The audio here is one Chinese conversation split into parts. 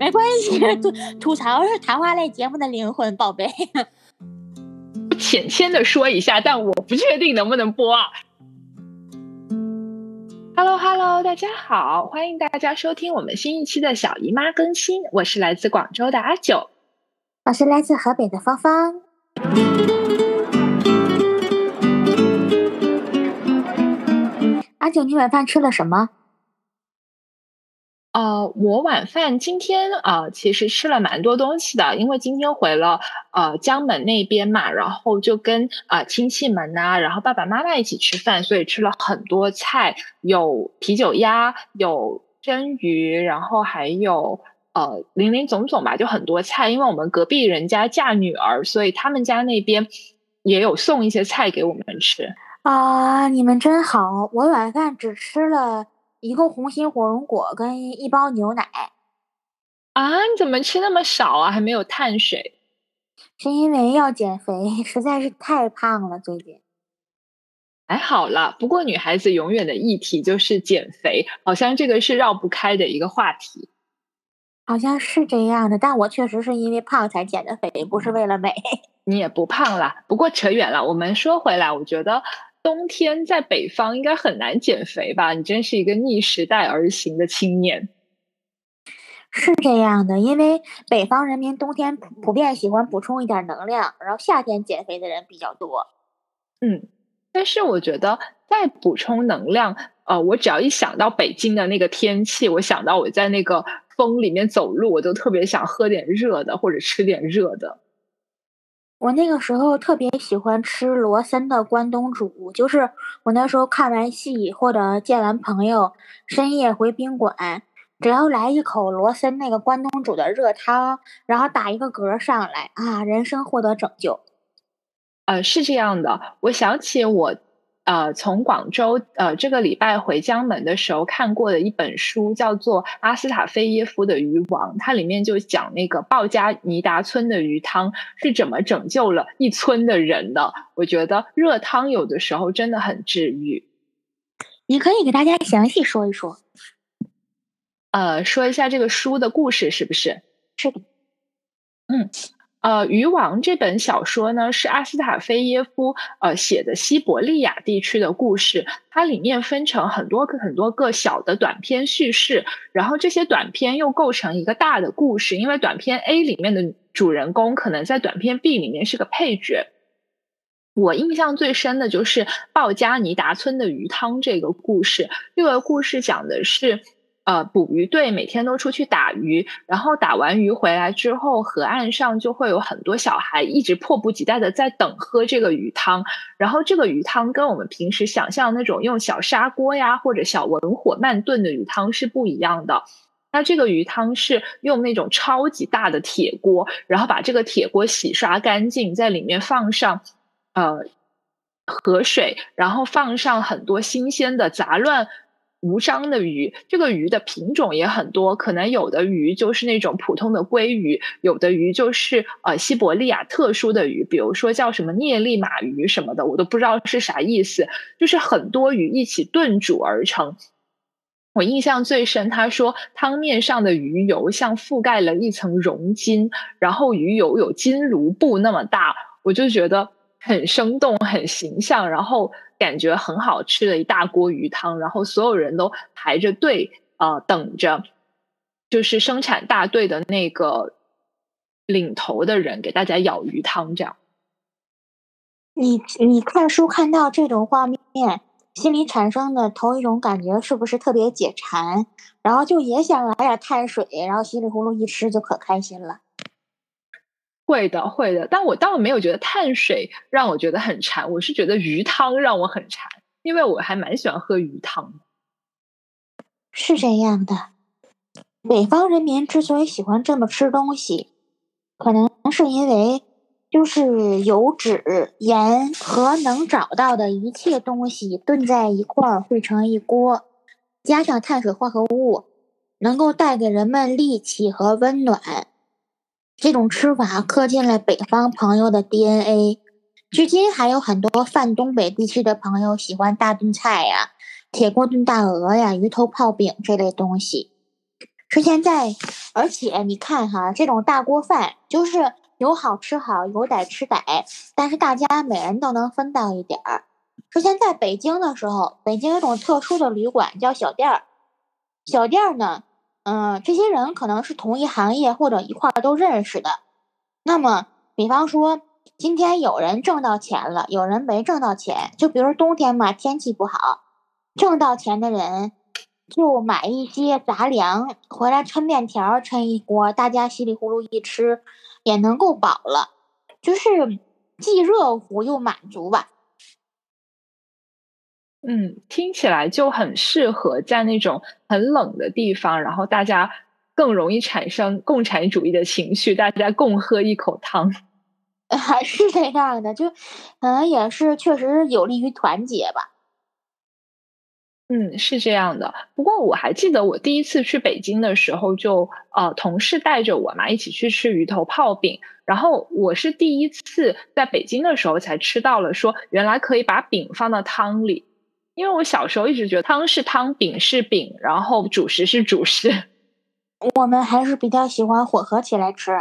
没关系，吐吐槽是谈话类节目的灵魂，宝贝。浅浅的说一下，但我不确定能不能播啊。Hello Hello，大家好，欢迎大家收听我们新一期的小姨妈更新，我是来自广州的阿九，我是来自河北的芳芳。阿九，你晚饭吃了什么？呃，我晚饭今天啊，其实吃了蛮多东西的，因为今天回了呃江门那边嘛，然后就跟啊亲戚们呐，然后爸爸妈妈一起吃饭，所以吃了很多菜，有啤酒鸭，有蒸鱼，然后还有呃林林总总吧，就很多菜。因为我们隔壁人家嫁女儿，所以他们家那边也有送一些菜给我们吃。啊，你们真好！我晚饭只吃了。一个红心火龙果跟一包牛奶，啊，你怎么吃那么少啊？还没有碳水？是因为要减肥，实在是太胖了，最近。还好了，不过女孩子永远的议题就是减肥，好像这个是绕不开的一个话题。好像是这样的，但我确实是因为胖才减的肥，不是为了美。你也不胖啦，不过扯远了。我们说回来，我觉得。冬天在北方应该很难减肥吧？你真是一个逆时代而行的青年。是这样的，因为北方人民冬天普普遍喜欢补充一点能量，然后夏天减肥的人比较多。嗯，但是我觉得在补充能量，呃，我只要一想到北京的那个天气，我想到我在那个风里面走路，我就特别想喝点热的或者吃点热的。我那个时候特别喜欢吃罗森的关东煮，就是我那时候看完戏或者见完朋友，深夜回宾馆，只要来一口罗森那个关东煮的热汤，然后打一个嗝上来啊，人生获得拯救。呃，是这样的，我想起我。呃，从广州呃这个礼拜回江门的时候看过的一本书，叫做阿斯塔菲耶夫的鱼王，它里面就讲那个鲍加尼达村的鱼汤是怎么拯救了一村的人的。我觉得热汤有的时候真的很治愈。你可以给大家详细说一说，呃，说一下这个书的故事，是不是？是的，嗯。呃，《渔王》这本小说呢，是阿斯塔菲耶夫呃写的西伯利亚地区的故事。它里面分成很多个很多个小的短篇叙事，然后这些短篇又构成一个大的故事。因为短篇 A 里面的主人公可能在短篇 B 里面是个配角。我印象最深的就是鲍加尼达村的鱼汤这个故事。这个故事讲的是。呃，捕鱼队每天都出去打鱼，然后打完鱼回来之后，河岸上就会有很多小孩一直迫不及待的在等喝这个鱼汤。然后这个鱼汤跟我们平时想象那种用小砂锅呀或者小文火慢炖的鱼汤是不一样的。那这个鱼汤是用那种超级大的铁锅，然后把这个铁锅洗刷干净，在里面放上呃河水，然后放上很多新鲜的杂乱。无章的鱼，这个鱼的品种也很多，可能有的鱼就是那种普通的鲑鱼，有的鱼就是呃西伯利亚特殊的鱼，比如说叫什么涅利马鱼什么的，我都不知道是啥意思，就是很多鱼一起炖煮而成。我印象最深，他说汤面上的鱼油像覆盖了一层熔金，然后鱼油有金卢布那么大，我就觉得。很生动，很形象，然后感觉很好吃的一大锅鱼汤，然后所有人都排着队啊，等着，就是生产大队的那个领头的人给大家舀鱼汤，这样。你你看书看到这种画面，心里产生的头一种感觉是不是特别解馋？然后就也想来点碳水，然后稀里糊涂一吃就可开心了。会的，会的，但我倒没有觉得碳水让我觉得很馋，我是觉得鱼汤让我很馋，因为我还蛮喜欢喝鱼汤。是这样的，北方人民之所以喜欢这么吃东西，可能是因为就是油脂、盐和能找到的一切东西炖在一块儿汇成一锅，加上碳水化合物，能够带给人们力气和温暖。这种吃法刻进了北方朋友的 DNA，至今还有很多泛东北地区的朋友喜欢大炖菜呀、铁锅炖大鹅呀、鱼头泡饼这类东西。是现在，而且你看哈，这种大锅饭就是有好吃好，有歹吃歹，但是大家每人都能分到一点儿。之前在北京的时候，北京有种特殊的旅馆叫小店儿，小店儿呢，嗯，这些人可能是同一行业或者一块儿都认识的。那么，比方说今天有人挣到钱了，有人没挣到钱，就比如冬天嘛，天气不好，挣到钱的人。就买一些杂粮回来抻面条，抻一锅，大家稀里呼噜一吃，也能够饱了，就是既热乎又满足吧。嗯，听起来就很适合在那种很冷的地方，然后大家更容易产生共产主义的情绪，大家共喝一口汤，还是这样的，就可能也是确实有利于团结吧。嗯，是这样的。不过我还记得我第一次去北京的时候，就呃，同事带着我嘛一起去吃鱼头泡饼。然后我是第一次在北京的时候才吃到了，说原来可以把饼放到汤里。因为我小时候一直觉得汤是汤，饼是饼，然后主食是主食。我们还是比较喜欢混合起来吃。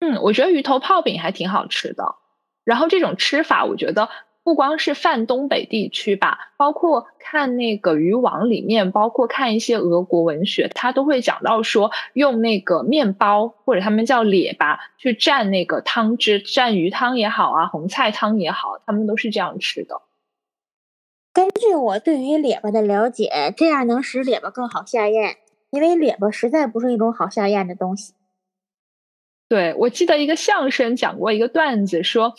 嗯，我觉得鱼头泡饼还挺好吃的。然后这种吃法，我觉得。不光是泛东北地区吧，包括看那个渔网里面，包括看一些俄国文学，他都会讲到说，用那个面包或者他们叫列巴去蘸那个汤汁，蘸鱼汤也好啊，红菜汤也好，他们都是这样吃的。根据我对于列巴的了解，这样能使列巴更好下咽，因为列巴实在不是一种好下咽的东西。对，我记得一个相声讲过一个段子，说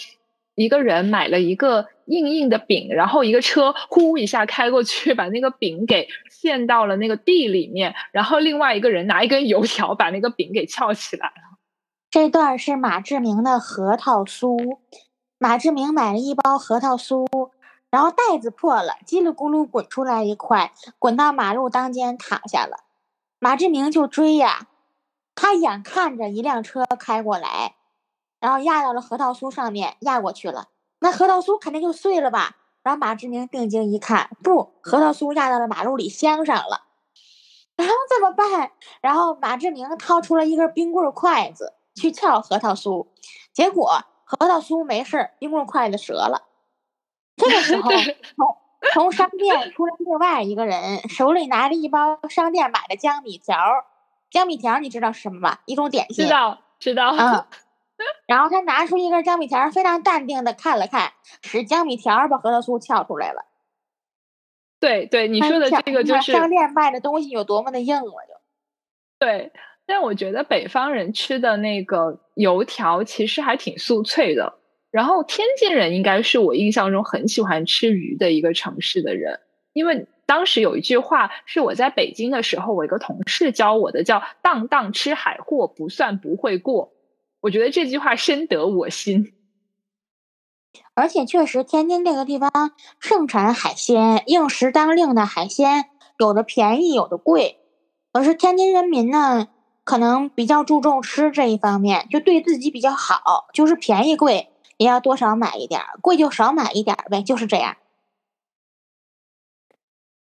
一个人买了一个。硬硬的饼，然后一个车呼一下开过去，把那个饼给陷到了那个地里面，然后另外一个人拿一根油条把那个饼给翘起来了。这段是马志明的核桃酥。马志明买了一包核桃酥，然后袋子破了，叽里咕噜滚出来一块，滚到马路当间躺下了。马志明就追呀，他眼看着一辆车开过来，然后压到了核桃酥上面，压过去了。那核桃酥肯定就碎了吧？然后马志明定睛一看，不，核桃酥压到了马路里箱上了。然后怎么办？然后马志明掏出了一根冰棍筷子去撬核桃酥，结果核桃酥没事冰棍筷子折了。这个时 候，从从商店出来另外一个人，手里拿着一包商店买的江米条。江米条你知道是什么吧？一种点心。知道，知道。嗯。然后他拿出一根江米条，非常淡定的看了看，使江米条把核桃酥撬出来了。对对，你说的这个就是商店卖的东西有多么的硬，我就。对，但我觉得北方人吃的那个油条其实还挺酥脆的。然后天津人应该是我印象中很喜欢吃鱼的一个城市的人，因为当时有一句话是我在北京的时候，我一个同事教我的，叫“荡荡吃海货不算不会过”。我觉得这句话深得我心，而且确实，天津这个地方盛产海鲜，应时当令的海鲜有的便宜，有的贵。可是天津人民呢，可能比较注重吃这一方面，就对自己比较好，就是便宜贵也要多少买一点儿，贵就少买一点儿呗，就是这样。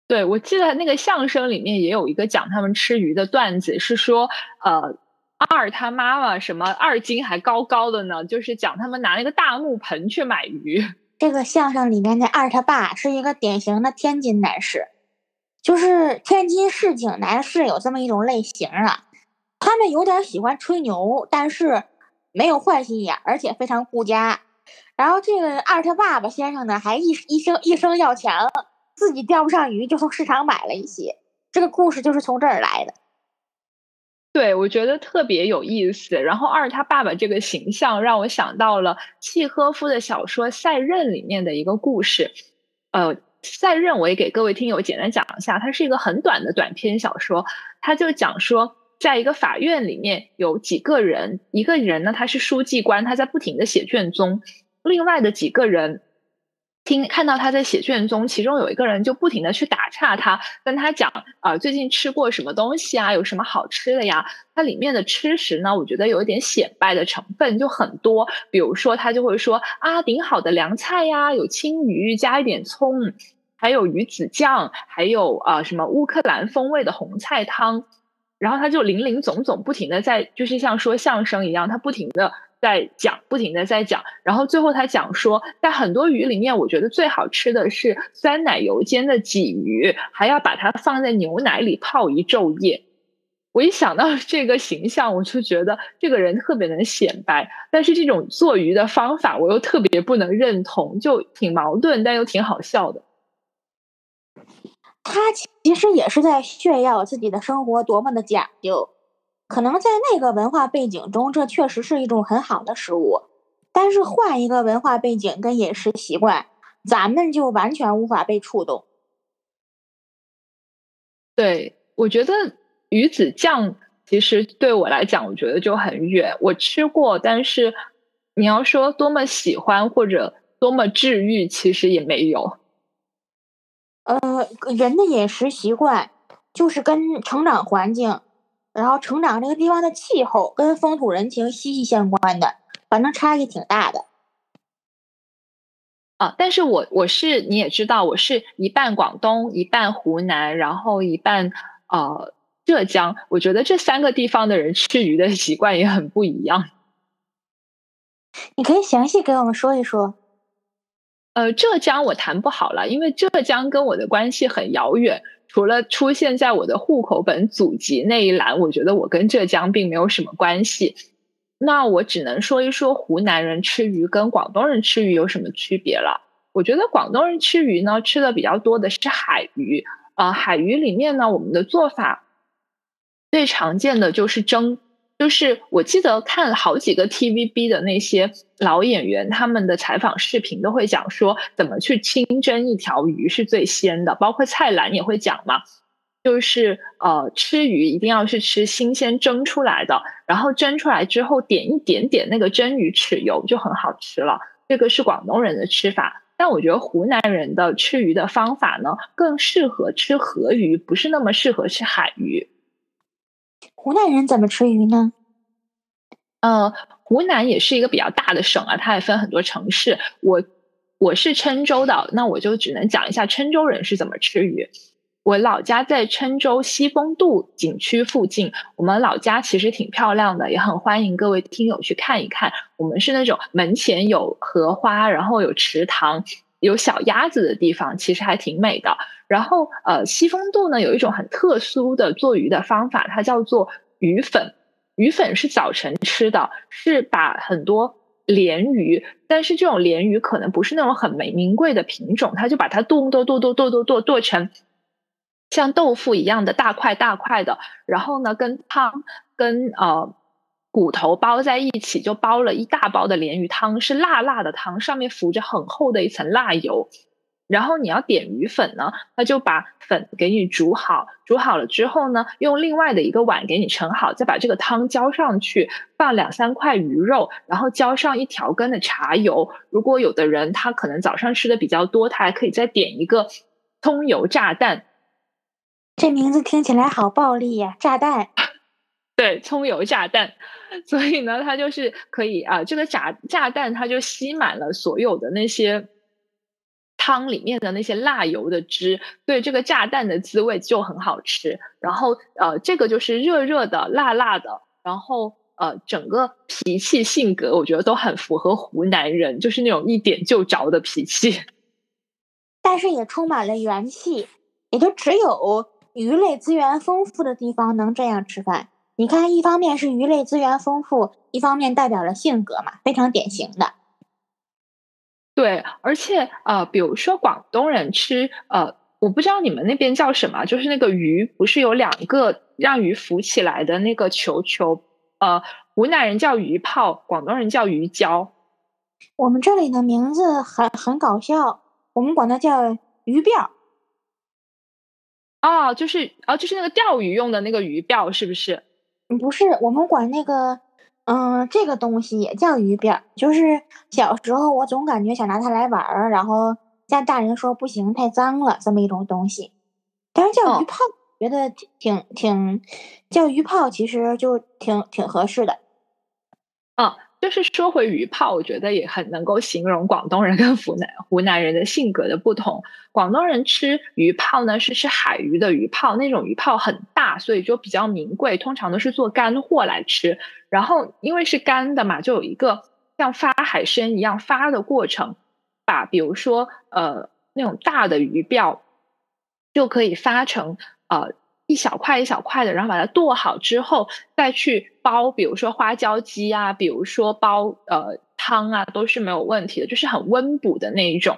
对，我记得那个相声里面也有一个讲他们吃鱼的段子，是说呃。二他妈妈什么二斤还高高的呢？就是讲他们拿那个大木盆去买鱼。这个相声里面的二他爸是一个典型的天津男士，就是天津市井男士有这么一种类型啊。他们有点喜欢吹牛，但是没有坏心眼，而且非常顾家。然后这个二他爸爸先生呢，还一一生一生要强，自己钓不上鱼，就从市场买了一些。这个故事就是从这儿来的。对，我觉得特别有意思。然后二他爸爸这个形象让我想到了契诃夫的小说《赛任》里面的一个故事。呃，《赛任》我也给各位听友简单讲一下，它是一个很短的短篇小说。它就讲说，在一个法院里面有几个人，一个人呢他是书记官，他在不停的写卷宗；另外的几个人。听看到他在写卷宗，其中有一个人就不停的去打岔他，跟他讲啊，最近吃过什么东西啊，有什么好吃的呀？它里面的吃食呢，我觉得有一点显摆的成分就很多，比如说他就会说啊，顶好的凉菜呀，有青鱼，加一点葱，还有鱼子酱，还有啊什么乌克兰风味的红菜汤，然后他就林林总总不停的在，就是像说相声一样，他不停的在讲，不停的在讲，然后最后他讲说，在很多鱼里面，我觉得最好吃的是酸奶油煎的鲫鱼，还要把它放在牛奶里泡一昼夜。我一想到这个形象，我就觉得这个人特别能显摆，但是这种做鱼的方法我又特别不能认同，就挺矛盾，但又挺好笑的。他其实也是在炫耀自己的生活多么的讲究，可能在那个文化背景中，这确实是一种很好的食物。但是换一个文化背景跟饮食习惯，咱们就完全无法被触动。对，我觉得鱼子酱其实对我来讲，我觉得就很远。我吃过，但是你要说多么喜欢或者多么治愈，其实也没有。呃，人的饮食习惯就是跟成长环境，然后成长这个地方的气候跟风土人情息息相关的，反正差异挺大的。啊，但是我我是你也知道，我是一半广东，一半湖南，然后一半呃浙江。我觉得这三个地方的人吃鱼的习惯也很不一样。你可以详细给我们说一说。呃，浙江我谈不好了，因为浙江跟我的关系很遥远。除了出现在我的户口本祖籍那一栏，我觉得我跟浙江并没有什么关系。那我只能说一说湖南人吃鱼跟广东人吃鱼有什么区别了。我觉得广东人吃鱼呢，吃的比较多的是海鱼。呃，海鱼里面呢，我们的做法最常见的就是蒸。就是我记得看好几个 TVB 的那些老演员，他们的采访视频都会讲说怎么去清蒸一条鱼是最鲜的，包括蔡澜也会讲嘛，就是呃吃鱼一定要是吃新鲜蒸出来的，然后蒸出来之后点一点点那个蒸鱼豉油就很好吃了。这个是广东人的吃法，但我觉得湖南人的吃鱼的方法呢更适合吃河鱼，不是那么适合吃海鱼。湖南人怎么吃鱼呢？呃，湖南也是一个比较大的省啊，它也分很多城市。我我是郴州的，那我就只能讲一下郴州人是怎么吃鱼。我老家在郴州西风渡景区附近，我们老家其实挺漂亮的，也很欢迎各位听友去看一看。我们是那种门前有荷花，然后有池塘，有小鸭子的地方，其实还挺美的。然后呃，西风渡呢有一种很特殊的做鱼的方法，它叫做鱼粉。鱼粉是早晨吃的，是把很多鲢鱼，但是这种鲢鱼可能不是那种很名名贵的品种，它就把它剁剁剁剁剁剁剁剁成像豆腐一样的大块大块的，然后呢跟汤跟呃骨头包在一起，就包了一大包的鲢鱼汤，是辣辣的汤，上面浮着很厚的一层辣油。然后你要点鱼粉呢，他就把粉给你煮好，煮好了之后呢，用另外的一个碗给你盛好，再把这个汤浇上去，放两三块鱼肉，然后浇上一条根的茶油。如果有的人他可能早上吃的比较多，他还可以再点一个葱油炸弹。这名字听起来好暴力呀！炸弹，对，葱油炸弹。所以呢，它就是可以啊，这个炸炸弹它就吸满了所有的那些。汤里面的那些辣油的汁，对这个炸弹的滋味就很好吃。然后呃，这个就是热热的、辣辣的，然后呃，整个脾气性格我觉得都很符合湖南人，就是那种一点就着的脾气。但是也充满了元气，也就只有鱼类资源丰富的地方能这样吃饭。你看，一方面是鱼类资源丰富，一方面代表了性格嘛，非常典型的。对，而且呃，比如说广东人吃呃，我不知道你们那边叫什么，就是那个鱼不是有两个让鱼浮起来的那个球球，呃，湖南人叫鱼泡，广东人叫鱼胶。我们这里的名字很很搞笑，我们管它叫鱼鳔。哦，就是哦，就是那个钓鱼用的那个鱼鳔，是不是？不是，我们管那个。嗯，这个东西也叫鱼鳔，就是小时候我总感觉想拿它来玩儿，然后家大人说不行，太脏了，这么一种东西。但是叫鱼泡，觉得挺挺叫鱼泡，其实就挺挺合适的。嗯，就是说回鱼泡，我觉得也很能够形容广东人跟湖南湖南人的性格的不同。广东人吃鱼泡呢，是吃海鱼的鱼泡，那种鱼泡很大，所以就比较名贵，通常都是做干货来吃。然后因为是干的嘛，就有一个像发海参一样发的过程，把比如说呃那种大的鱼鳔，就可以发成呃。一小块一小块的，然后把它剁好之后，再去煲，比如说花椒鸡啊，比如说煲呃汤啊，都是没有问题的，就是很温补的那一种。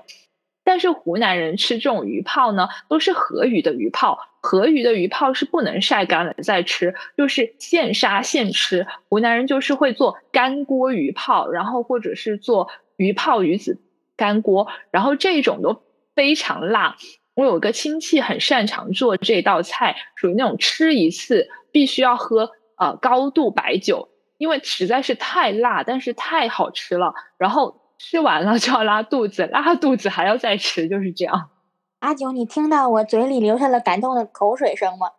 但是湖南人吃这种鱼泡呢，都是河鱼的鱼泡，河鱼的鱼泡是不能晒干了再吃，就是现杀现吃。湖南人就是会做干锅鱼泡，然后或者是做鱼泡鱼子干锅，然后这种都非常辣。我有个亲戚很擅长做这道菜，属于那种吃一次必须要喝呃高度白酒，因为实在是太辣，但是太好吃了。然后吃完了就要拉肚子，拉肚子还要再吃，就是这样。阿九，你听到我嘴里流下了感动的口水声吗？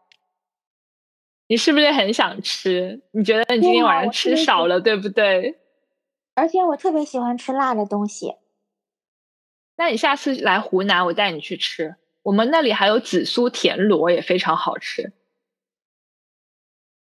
你是不是很想吃？你觉得你今天晚上吃少了，对不对？而且我特别喜欢吃辣的东西。那你下次来湖南，我带你去吃。我们那里还有紫苏田螺，也非常好吃。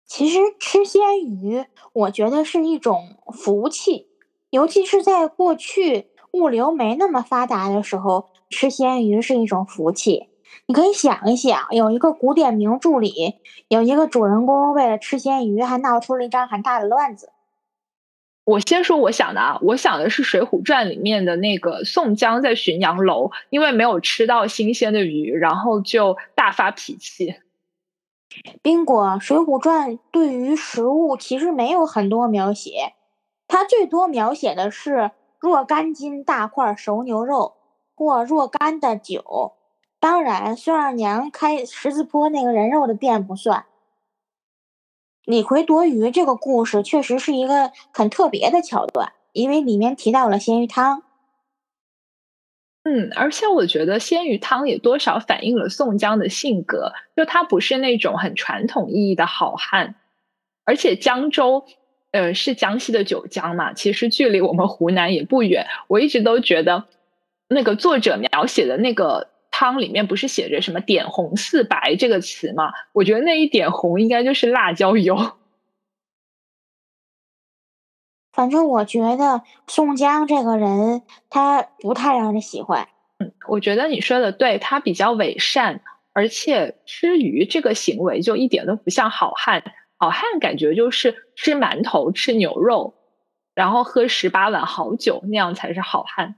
其实吃鲜鱼，我觉得是一种福气，尤其是在过去物流没那么发达的时候，吃鲜鱼是一种福气。你可以想一想，有一个古典名著里，有一个主人公为了吃鲜鱼，还闹出了一张很大的乱子。我先说我想的啊，我想的是《水浒传》里面的那个宋江在浔阳楼，因为没有吃到新鲜的鱼，然后就大发脾气。宾果，《水浒传》对于食物其实没有很多描写，它最多描写的是若干斤大块熟牛肉或若干的酒。当然，孙二娘开十字坡那个人肉的店不算。李逵夺鱼这个故事确实是一个很特别的桥段，因为里面提到了鲜鱼汤。嗯，而且我觉得鲜鱼汤也多少反映了宋江的性格，就他不是那种很传统意义的好汉。而且江州，呃，是江西的九江嘛，其实距离我们湖南也不远。我一直都觉得，那个作者描写的那个。汤里面不是写着什么“点红似白”这个词吗？我觉得那一点红应该就是辣椒油。反正我觉得宋江这个人他不太让人喜欢。嗯，我觉得你说的对，他比较伪善，而且吃鱼这个行为就一点都不像好汉。好汉感觉就是吃馒头、吃牛肉，然后喝十八碗好酒，那样才是好汉。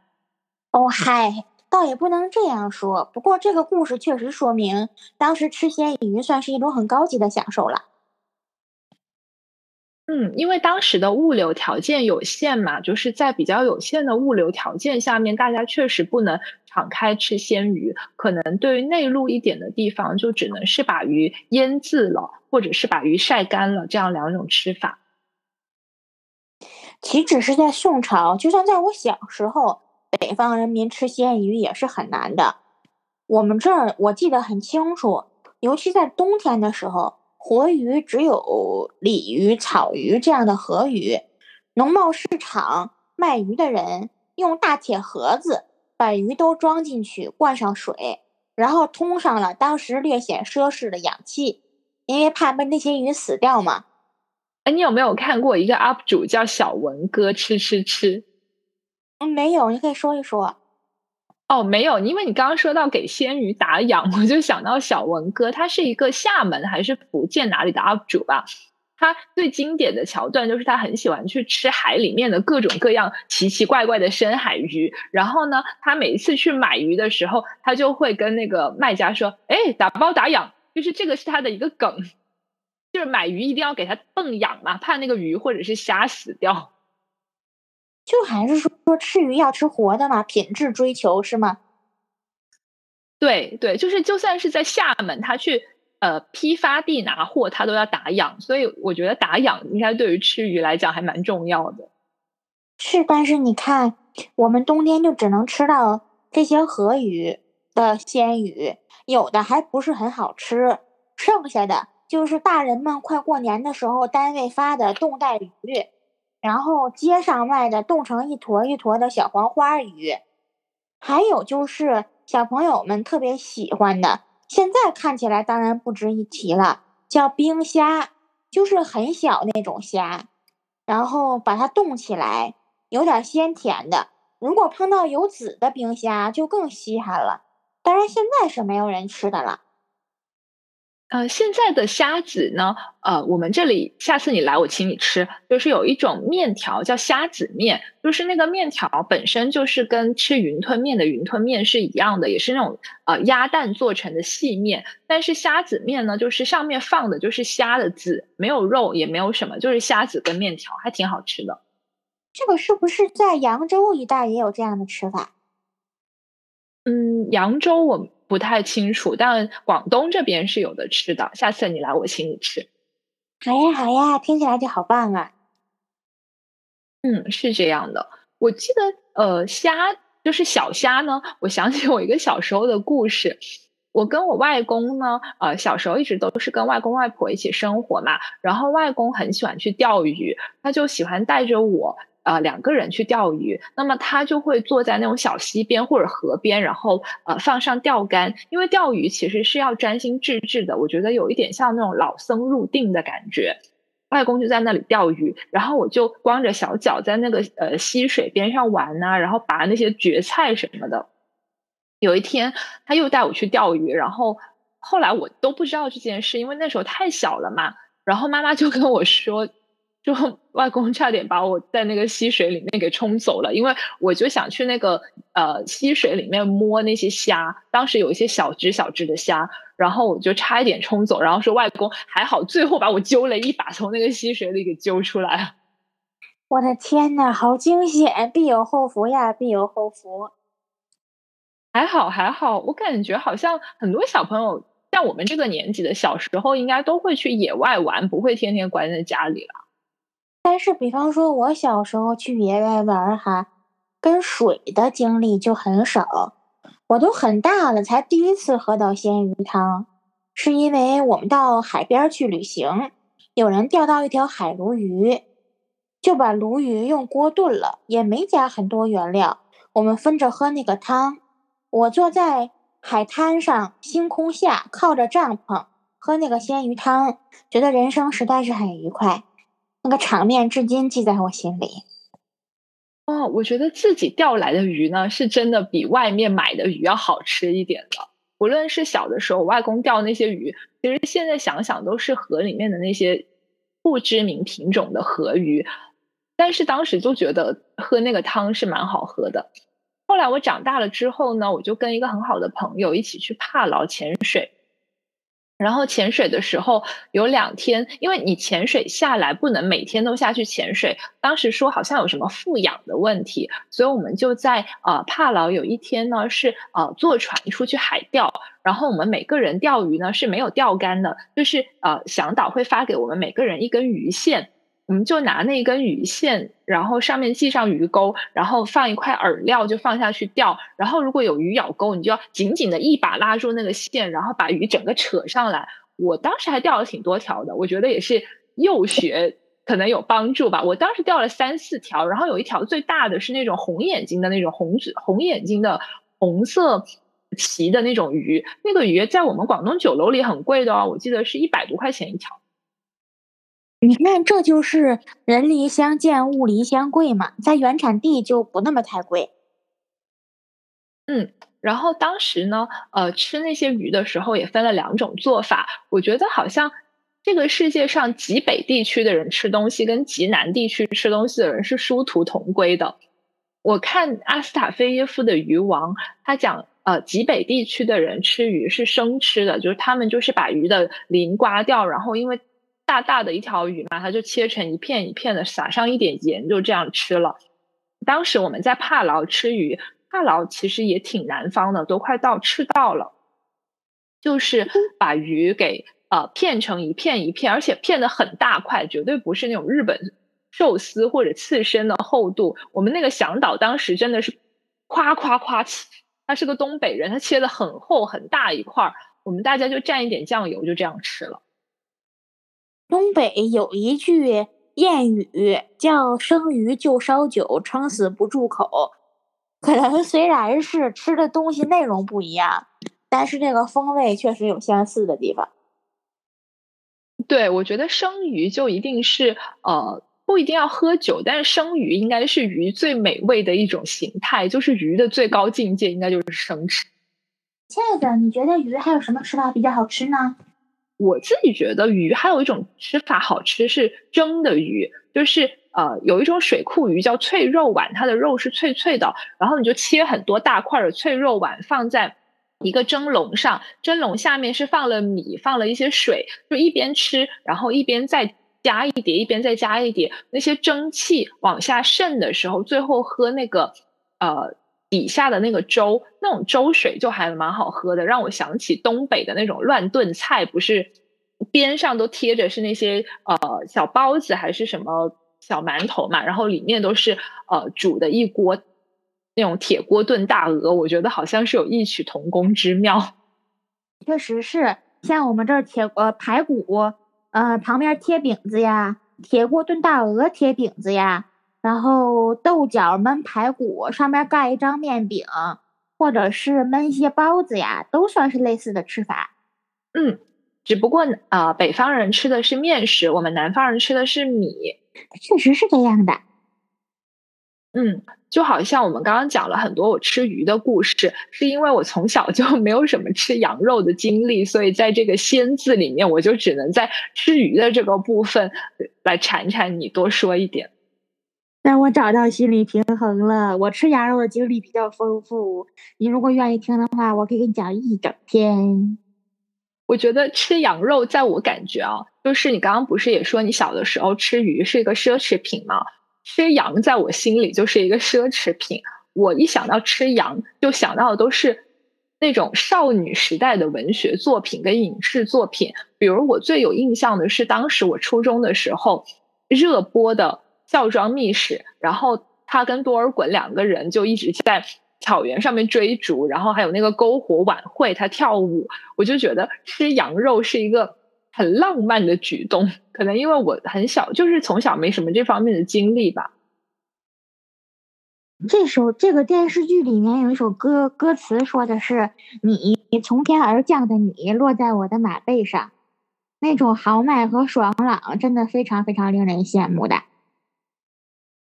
哦嗨。倒也不能这样说，不过这个故事确实说明，当时吃鲜鱼算是一种很高级的享受了。嗯，因为当时的物流条件有限嘛，就是在比较有限的物流条件下面，大家确实不能敞开吃鲜鱼，可能对于内陆一点的地方，就只能是把鱼腌制了，或者是把鱼晒干了，这样两种吃法。岂止是在宋朝，就算在我小时候。北方人民吃鲜鱼也是很难的。我们这儿我记得很清楚，尤其在冬天的时候，活鱼只有鲤鱼、草鱼这样的河鱼。农贸市场卖鱼的人用大铁盒子把鱼都装进去，灌上水，然后通上了当时略显奢侈的氧气，因为怕被那些鱼死掉嘛。哎，你有没有看过一个 UP 主叫小文哥吃吃吃？嗯，没有，你可以说一说。哦，没有，因为你刚刚说到给鲜鱼打氧，我就想到小文哥，他是一个厦门还是福建哪里的 UP 主吧？他最经典的桥段就是他很喜欢去吃海里面的各种各样奇奇怪怪的深海鱼，然后呢，他每一次去买鱼的时候，他就会跟那个卖家说：“哎，打包打氧。”就是这个是他的一个梗，就是买鱼一定要给他泵氧嘛，怕那个鱼或者是虾死掉。就还是说说吃鱼要吃活的嘛，品质追求是吗？对对，就是就算是在厦门，他去呃批发地拿货，他都要打氧，所以我觉得打氧应该对于吃鱼来讲还蛮重要的。是，但是你看，我们冬天就只能吃到这些河鱼的鲜鱼，有的还不是很好吃，剩下的就是大人们快过年的时候单位发的冻带鱼。然后街上卖的冻成一坨一坨的小黄花鱼，还有就是小朋友们特别喜欢的，现在看起来当然不值一提了，叫冰虾，就是很小那种虾，然后把它冻起来，有点鲜甜的。如果碰到有籽的冰虾，就更稀罕了。当然现在是没有人吃的了。呃，现在的虾子呢？呃，我们这里下次你来，我请你吃。就是有一种面条叫虾子面，就是那个面条本身就是跟吃云吞面的云吞面是一样的，也是那种呃鸭蛋做成的细面。但是虾子面呢，就是上面放的就是虾的籽，没有肉，也没有什么，就是虾子跟面条，还挺好吃的。这个是不是在扬州一带也有这样的吃法？嗯，扬州我。不太清楚，但广东这边是有的吃的。下次你来，我请你吃。好呀，好呀，听起来就好棒啊！嗯，是这样的。我记得，呃，虾就是小虾呢。我想起我一个小时候的故事。我跟我外公呢，呃，小时候一直都是跟外公外婆一起生活嘛。然后外公很喜欢去钓鱼，他就喜欢带着我。呃，两个人去钓鱼，那么他就会坐在那种小溪边或者河边，然后呃放上钓竿，因为钓鱼其实是要专心致志的，我觉得有一点像那种老僧入定的感觉。外公就在那里钓鱼，然后我就光着小脚在那个呃溪水边上玩呐，然后拔那些蕨菜什么的。有一天他又带我去钓鱼，然后后来我都不知道这件事，因为那时候太小了嘛。然后妈妈就跟我说。就 外公差点把我在那个溪水里面给冲走了，因为我就想去那个呃溪水里面摸那些虾，当时有一些小只小只的虾，然后我就差一点冲走，然后说外公还好，最后把我揪了一把，从那个溪水里给揪出来。我的天呐，好惊险！必有后福呀，必有后福。还好还好，我感觉好像很多小朋友像我们这个年纪的小时候，应该都会去野外玩，不会天天关在家里了。但是，比方说，我小时候去野外玩哈，跟水的经历就很少。我都很大了，才第一次喝到鲜鱼汤，是因为我们到海边去旅行，有人钓到一条海鲈鱼，就把鲈鱼用锅炖了，也没加很多原料。我们分着喝那个汤。我坐在海滩上，星空下，靠着帐篷喝那个鲜鱼汤，觉得人生实在是很愉快。那个场面至今记在我心里。哦，我觉得自己钓来的鱼呢，是真的比外面买的鱼要好吃一点的。无论是小的时候，外公钓那些鱼，其实现在想想都是河里面的那些不知名品种的河鱼，但是当时就觉得喝那个汤是蛮好喝的。后来我长大了之后呢，我就跟一个很好的朋友一起去帕劳潜水。然后潜水的时候有两天，因为你潜水下来不能每天都下去潜水，当时说好像有什么富氧的问题，所以我们就在呃帕劳有一天呢是呃坐船出去海钓，然后我们每个人钓鱼呢是没有钓竿的，就是呃向导会发给我们每个人一根鱼线。我们就拿那根鱼线，然后上面系上鱼钩，然后放一块饵料，就放下去钓。然后如果有鱼咬钩，你就要紧紧的一把拉住那个线，然后把鱼整个扯上来。我当时还钓了挺多条的，我觉得也是幼学可能有帮助吧。我当时钓了三四条，然后有一条最大的是那种红眼睛的那种红紫红眼睛的红色鳍的那种鱼，那个鱼在我们广东酒楼里很贵的哦，我记得是一百多块钱一条。你看，这就是人离乡贱，物离乡贵嘛。在原产地就不那么太贵。嗯，然后当时呢，呃，吃那些鱼的时候也分了两种做法。我觉得好像这个世界上极北地区的人吃东西跟极南地区吃东西的人是殊途同归的。我看阿斯塔菲耶夫的《鱼王》，他讲，呃，极北地区的人吃鱼是生吃的，就是他们就是把鱼的鳞刮掉，然后因为。大大的一条鱼嘛，它就切成一片一片的，撒上一点盐，就这样吃了。当时我们在帕劳吃鱼，帕劳其实也挺南方的，都快到赤道了。就是把鱼给呃片成一片一片，而且片的很大块，绝对不是那种日本寿司或者刺身的厚度。我们那个向导当时真的是夸夸夸切，他是个东北人，他切的很厚很大一块儿，我们大家就蘸一点酱油，就这样吃了。东北有一句谚谚语叫“生鱼就烧酒，撑死不住口”。可能虽然是吃的东西内容不一样，但是这个风味确实有相似的地方。对，我觉得生鱼就一定是呃。不一定要喝酒，但是生鱼应该是鱼最美味的一种形态，就是鱼的最高境界应该就是生吃。亲爱的，你觉得鱼还有什么吃法比较好吃呢？我自己觉得鱼还有一种吃法好吃是蒸的鱼，就是呃有一种水库鱼叫脆肉丸，它的肉是脆脆的，然后你就切很多大块的脆肉丸放在一个蒸笼上，蒸笼下面是放了米，放了一些水，就一边吃，然后一边再。加一碟，一边再加一碟，那些蒸汽往下渗的时候，最后喝那个呃底下的那个粥，那种粥水就还蛮好喝的，让我想起东北的那种乱炖菜，不是边上都贴着是那些呃小包子还是什么小馒头嘛，然后里面都是呃煮的一锅那种铁锅炖大鹅，我觉得好像是有异曲同工之妙。确实是，像我们这儿铁呃排骨。呃，旁边贴饼子呀，铁锅炖大鹅贴饼子呀，然后豆角焖排骨上面盖一张面饼，或者是焖一些包子呀，都算是类似的吃法。嗯，只不过啊，北方人吃的是面食，我们南方人吃的是米，确实是这样的。嗯。就好像我们刚刚讲了很多我吃鱼的故事，是因为我从小就没有什么吃羊肉的经历，所以在这个“鲜”字里面，我就只能在吃鱼的这个部分来馋馋你，多说一点。那我找到心理平衡了。我吃羊肉的经历比较丰富，你如果愿意听的话，我可以给你讲一整天。我觉得吃羊肉，在我感觉啊，就是你刚刚不是也说你小的时候吃鱼是一个奢侈品吗？吃羊在我心里就是一个奢侈品。我一想到吃羊，就想到的都是那种少女时代的文学作品跟影视作品。比如我最有印象的是，当时我初中的时候热播的《孝庄秘史》，然后他跟多尔衮两个人就一直在草原上面追逐，然后还有那个篝火晚会，他跳舞，我就觉得吃羊肉是一个。很浪漫的举动，可能因为我很小，就是从小没什么这方面的经历吧。这首这个电视剧里面有一首歌，歌词说的是“你从天而降的你，落在我的马背上”，那种豪迈和爽朗，真的非常非常令人羡慕的。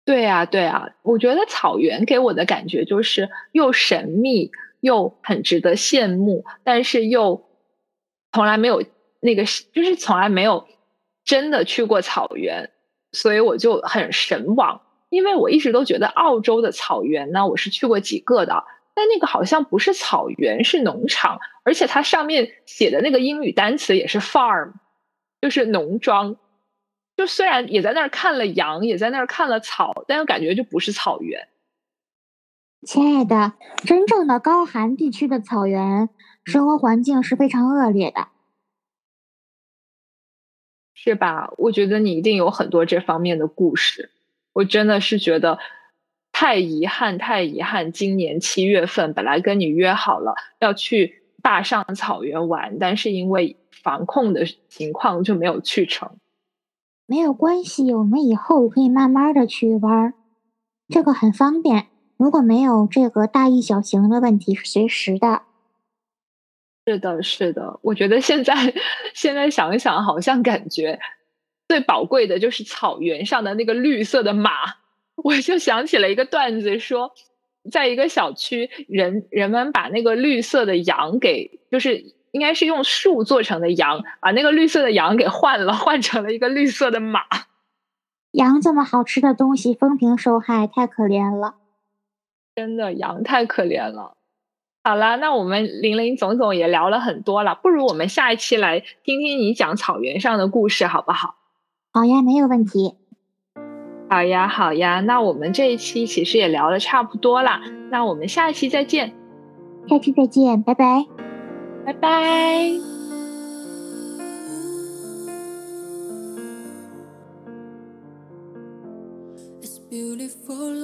对啊，对啊，我觉得草原给我的感觉就是又神秘又很值得羡慕，但是又从来没有。那个就是从来没有真的去过草原，所以我就很神往。因为我一直都觉得澳洲的草原呢，我是去过几个的，但那个好像不是草原，是农场，而且它上面写的那个英语单词也是 farm，就是农庄。就虽然也在那儿看了羊，也在那儿看了草，但又感觉就不是草原。亲爱的，真正的高寒地区的草原生活环境是非常恶劣的。是吧？我觉得你一定有很多这方面的故事。我真的是觉得太遗憾，太遗憾。今年七月份本来跟你约好了要去坝上草原玩，但是因为防控的情况就没有去成。没有关系，我们以后可以慢慢的去玩，这个很方便。如果没有这个大疫小型的问题，是随时的。是的，是的，我觉得现在现在想一想，好像感觉最宝贵的就是草原上的那个绿色的马。我就想起了一个段子，说在一个小区，人人们把那个绿色的羊给，就是应该是用树做成的羊，把那个绿色的羊给换了，换成了一个绿色的马。羊这么好吃的东西，风评受害，太可怜了。真的，羊太可怜了。好了，那我们林林总总也聊了很多了，不如我们下一期来听听你讲草原上的故事，好不好？好呀，没有问题。好呀，好呀，那我们这一期其实也聊的差不多了，那我们下一期再见。下期再见，拜拜，拜拜。beautiful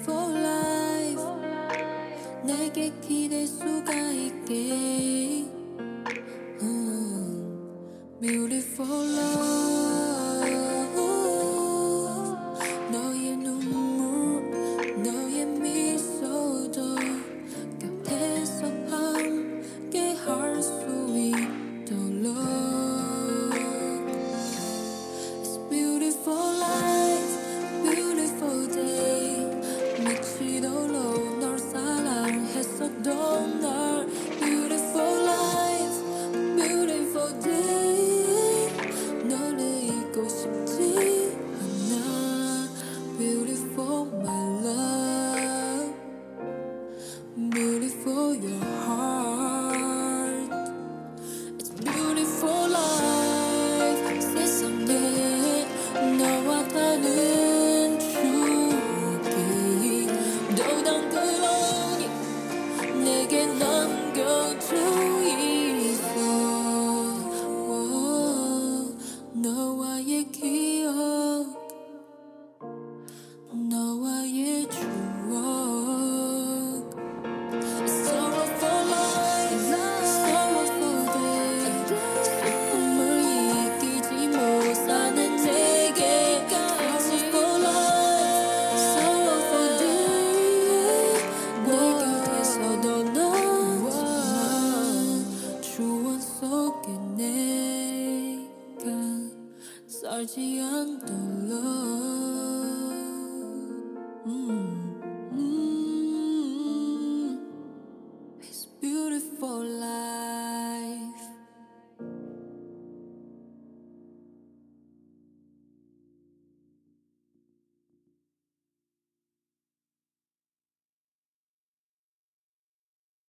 for life 내게 기댈 수가 있게 mm. Beautiful life